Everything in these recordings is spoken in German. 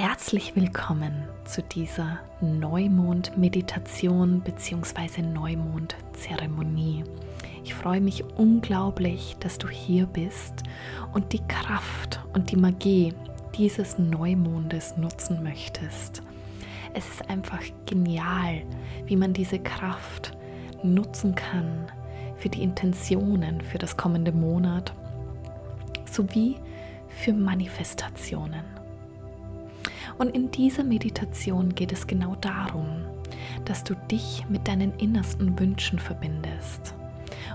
Herzlich willkommen zu dieser Neumond-Meditation bzw. Neumond-Zeremonie. Ich freue mich unglaublich, dass du hier bist und die Kraft und die Magie dieses Neumondes nutzen möchtest. Es ist einfach genial, wie man diese Kraft nutzen kann für die Intentionen für das kommende Monat sowie für Manifestationen. Und in dieser Meditation geht es genau darum, dass du dich mit deinen innersten Wünschen verbindest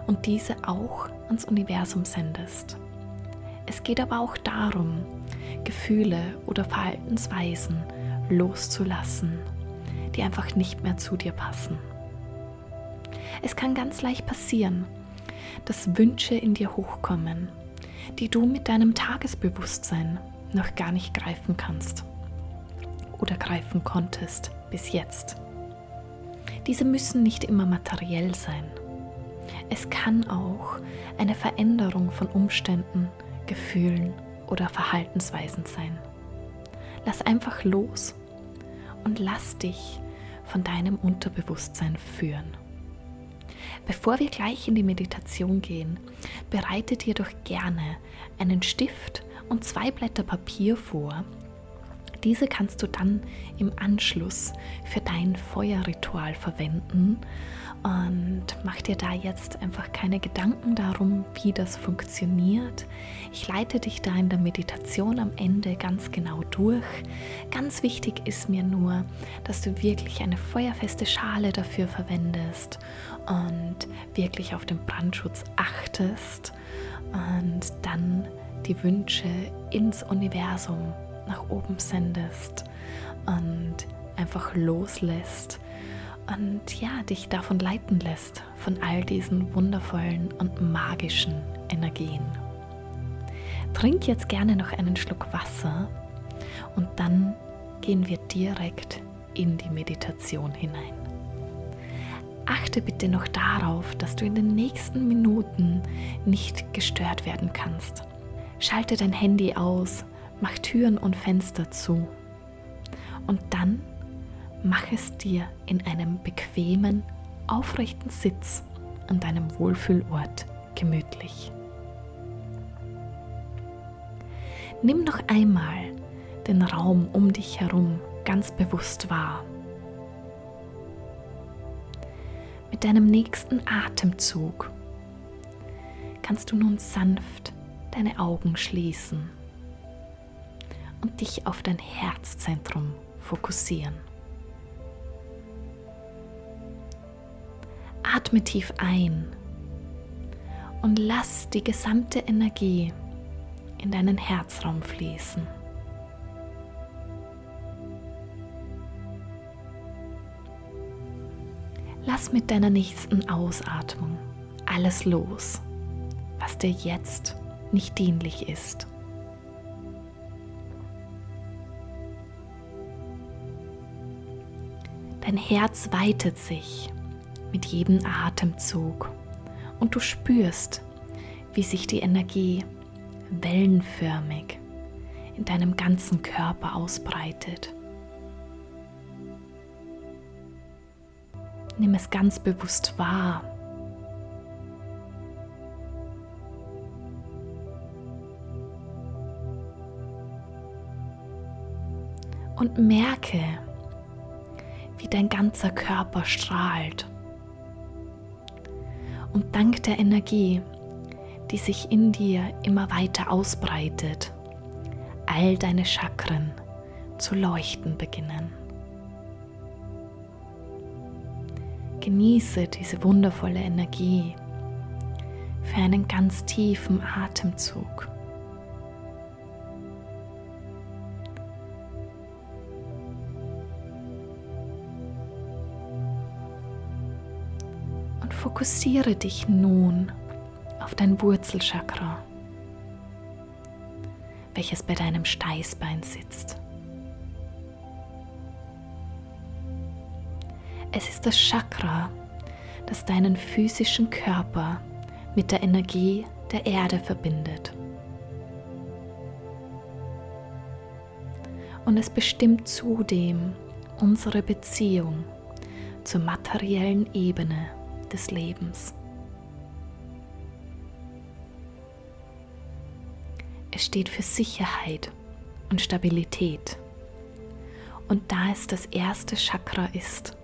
und diese auch ans Universum sendest. Es geht aber auch darum, Gefühle oder Verhaltensweisen loszulassen, die einfach nicht mehr zu dir passen. Es kann ganz leicht passieren, dass Wünsche in dir hochkommen, die du mit deinem Tagesbewusstsein noch gar nicht greifen kannst oder greifen konntest bis jetzt. Diese müssen nicht immer materiell sein. Es kann auch eine Veränderung von Umständen, Gefühlen oder Verhaltensweisen sein. Lass einfach los und lass dich von deinem Unterbewusstsein führen. Bevor wir gleich in die Meditation gehen, bereite dir doch gerne einen Stift und zwei Blätter Papier vor diese kannst du dann im Anschluss für dein Feuerritual verwenden und mach dir da jetzt einfach keine Gedanken darum, wie das funktioniert. Ich leite dich da in der Meditation am Ende ganz genau durch. Ganz wichtig ist mir nur, dass du wirklich eine feuerfeste Schale dafür verwendest und wirklich auf den Brandschutz achtest und dann die Wünsche ins Universum nach oben sendest und einfach loslässt und ja, dich davon leiten lässt, von all diesen wundervollen und magischen Energien. Trink jetzt gerne noch einen Schluck Wasser und dann gehen wir direkt in die Meditation hinein. Achte bitte noch darauf, dass du in den nächsten Minuten nicht gestört werden kannst. Schalte dein Handy aus, mach Türen und Fenster zu und dann mach es dir in einem bequemen, aufrechten Sitz an deinem Wohlfühlort gemütlich. Nimm noch einmal den Raum um dich herum ganz bewusst wahr. Mit deinem nächsten Atemzug kannst du nun sanft deine Augen schließen und dich auf dein Herzzentrum fokussieren. Atme tief ein und lass die gesamte Energie in deinen Herzraum fließen. Lass mit deiner nächsten Ausatmung alles los, was dir jetzt nicht dienlich ist. Dein Herz weitet sich mit jedem Atemzug und du spürst, wie sich die Energie wellenförmig in deinem ganzen Körper ausbreitet. Nimm es ganz bewusst wahr. Und merke, wie dein ganzer Körper strahlt. Und dank der Energie, die sich in dir immer weiter ausbreitet, all deine Chakren zu leuchten beginnen. Genieße diese wundervolle Energie für einen ganz tiefen Atemzug. Fokussiere dich nun auf dein Wurzelchakra, welches bei deinem Steißbein sitzt. Es ist das Chakra, das deinen physischen Körper mit der Energie der Erde verbindet. Und es bestimmt zudem unsere Beziehung zur materiellen Ebene des Lebens. Es steht für Sicherheit und Stabilität. Und da es das erste Chakra ist,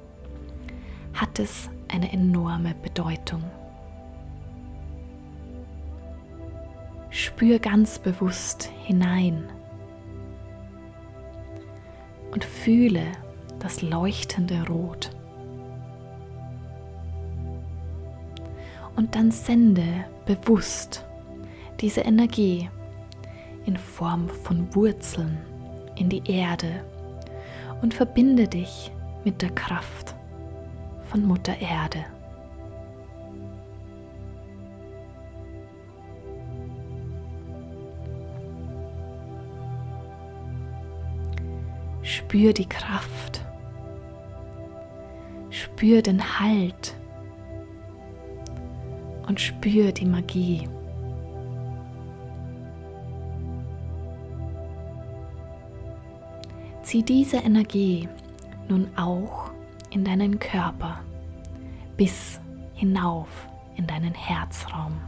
hat es eine enorme Bedeutung. Spür ganz bewusst hinein und fühle das leuchtende Rot. Und dann sende bewusst diese Energie in Form von Wurzeln in die Erde und verbinde dich mit der Kraft von Mutter Erde. Spür die Kraft. Spür den Halt. Und spür die Magie. Zieh diese Energie nun auch in deinen Körper bis hinauf in deinen Herzraum.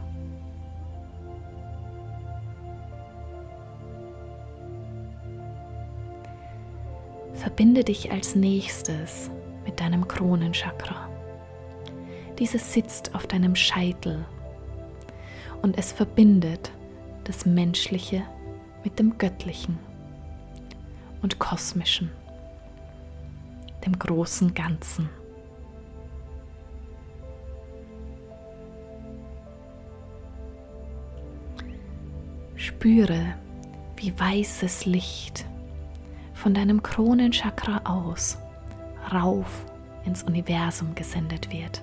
Verbinde dich als nächstes mit deinem Kronenchakra. Dieses sitzt auf deinem Scheitel und es verbindet das Menschliche mit dem Göttlichen und Kosmischen, dem großen Ganzen. Spüre, wie weißes Licht von deinem Kronenchakra aus rauf ins Universum gesendet wird.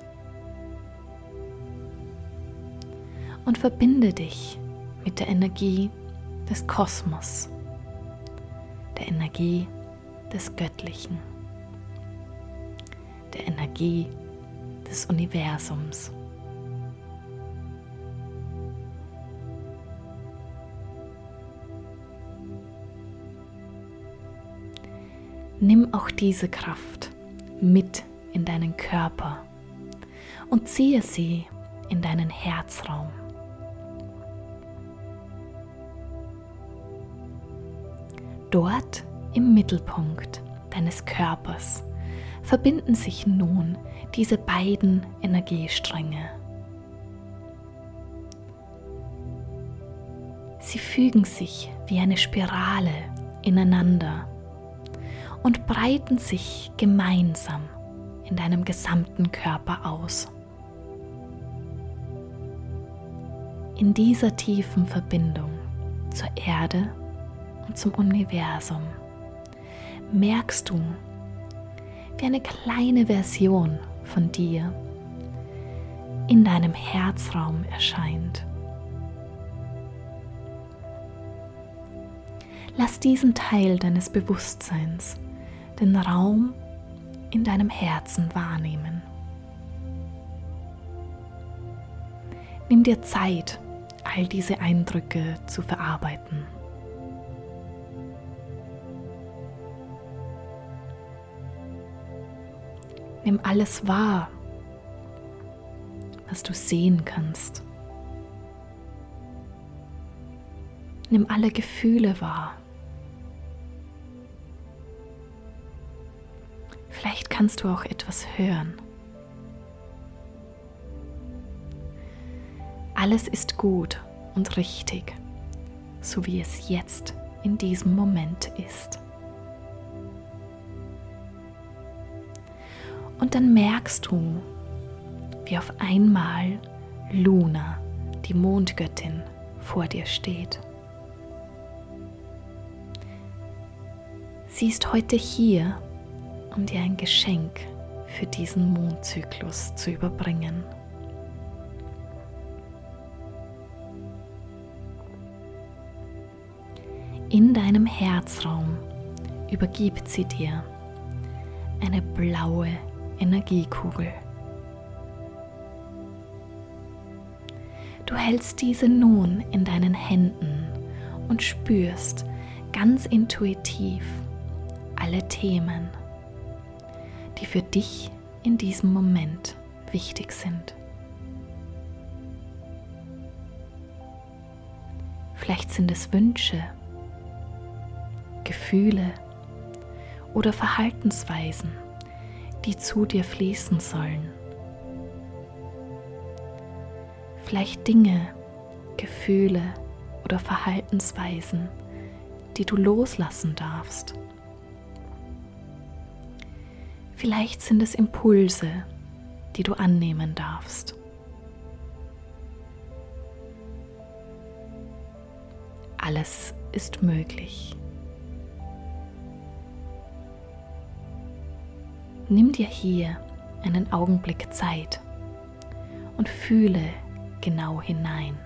Und verbinde dich mit der Energie des Kosmos der Energie des Göttlichen, der Energie des Universums. Nimm auch diese Kraft mit in deinen Körper und ziehe sie in deinen Herzraum. Dort im Mittelpunkt deines Körpers verbinden sich nun diese beiden Energiestränge. Sie fügen sich wie eine Spirale ineinander und breiten sich gemeinsam in deinem gesamten Körper aus. In dieser tiefen Verbindung zur Erde und zum Universum merkst du, wie eine kleine Version von dir in deinem Herzraum erscheint. Lass diesen Teil deines Bewusstseins den Raum in deinem Herzen wahrnehmen. Nimm dir Zeit, all diese Eindrücke zu verarbeiten. Nimm alles wahr, was du sehen kannst. Nimm alle Gefühle wahr. Vielleicht kannst du auch etwas hören. Alles ist gut und richtig, so wie es jetzt in diesem Moment ist. Und dann merkst du, wie auf einmal Luna, die Mondgöttin, vor dir steht. Sie ist heute hier, um dir ein Geschenk für diesen Mondzyklus zu überbringen. In deinem Herzraum übergibt sie dir eine blaue Energiekugel. Du hältst diese nun in deinen Händen und spürst ganz intuitiv alle Themen, die für dich in diesem Moment wichtig sind. Vielleicht sind es Wünsche, Gefühle oder Verhaltensweisen, die zu dir fließen sollen. Vielleicht Dinge, Gefühle oder Verhaltensweisen, die du loslassen darfst. Vielleicht sind es Impulse, die du annehmen darfst. Alles ist möglich. Nimm dir hier einen Augenblick Zeit und fühle genau hinein.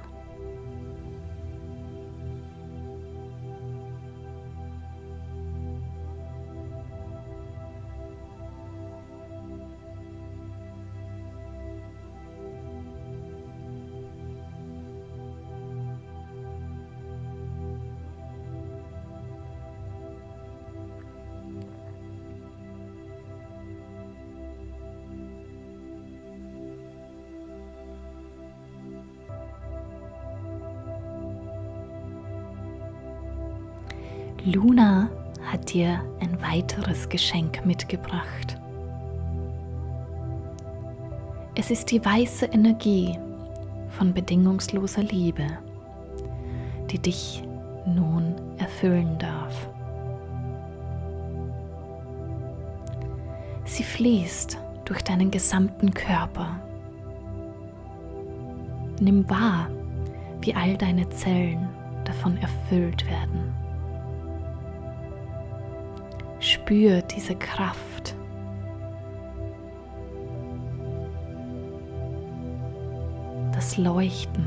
Luna hat dir ein weiteres Geschenk mitgebracht. Es ist die weiße Energie von bedingungsloser Liebe, die dich nun erfüllen darf. Sie fließt durch deinen gesamten Körper. Nimm wahr, wie all deine Zellen davon erfüllt werden. Spür diese Kraft. Das Leuchten.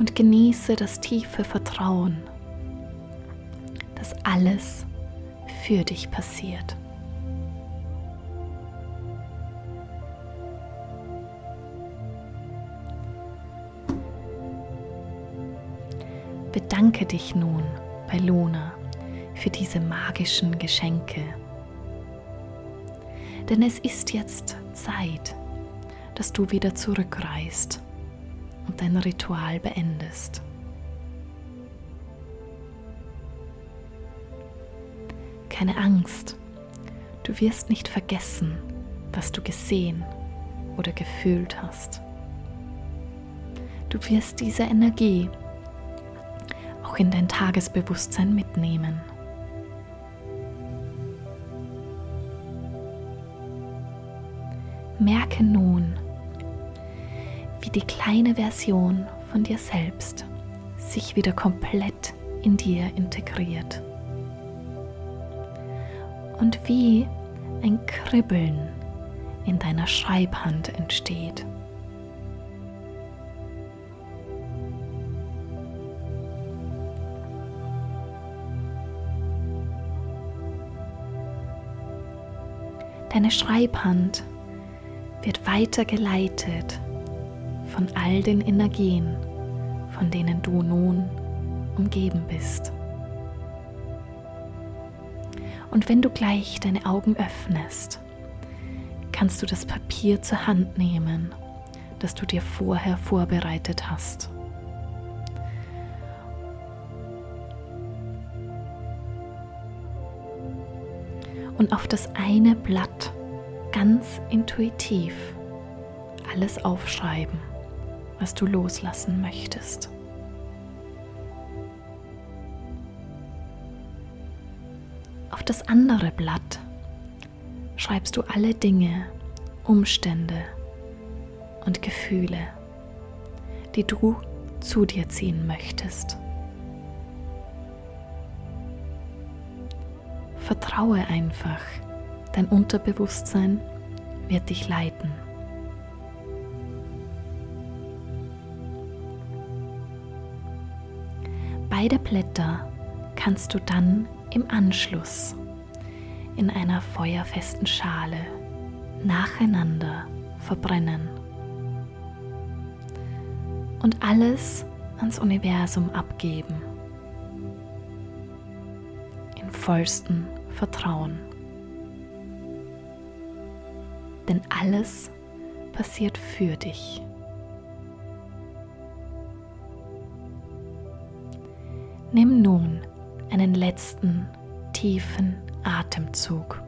Und genieße das tiefe Vertrauen, dass alles für dich passiert. Bedanke dich nun bei Luna für diese magischen Geschenke. Denn es ist jetzt Zeit, dass du wieder zurückreist und dein Ritual beendest. Keine Angst, du wirst nicht vergessen, was du gesehen oder gefühlt hast. Du wirst diese Energie auch in dein Tagesbewusstsein mitnehmen. Merke nun, wie die kleine Version von dir selbst sich wieder komplett in dir integriert und wie ein Kribbeln in deiner Schreibhand entsteht. Deine Schreibhand wird weitergeleitet von all den Energien, von denen du nun umgeben bist. Und wenn du gleich deine Augen öffnest, kannst du das Papier zur Hand nehmen, das du dir vorher vorbereitet hast. Und auf das eine Blatt ganz intuitiv alles aufschreiben, was du loslassen möchtest. Auf das andere Blatt schreibst du alle Dinge, Umstände und Gefühle, die du zu dir ziehen möchtest. Vertraue einfach, dein Unterbewusstsein wird dich leiten. Beide Blätter kannst du dann im Anschluss in einer feuerfesten Schale nacheinander verbrennen. Und alles, ans Universum abgeben. In vollstem Vertrauen. Denn alles passiert für dich. Nimm nun einen letzten tiefen Atemzug.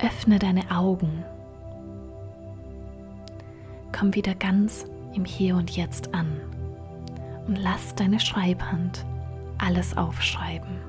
Öffne deine Augen. Komm wieder ganz im Hier und Jetzt an und lass deine Schreibhand alles aufschreiben.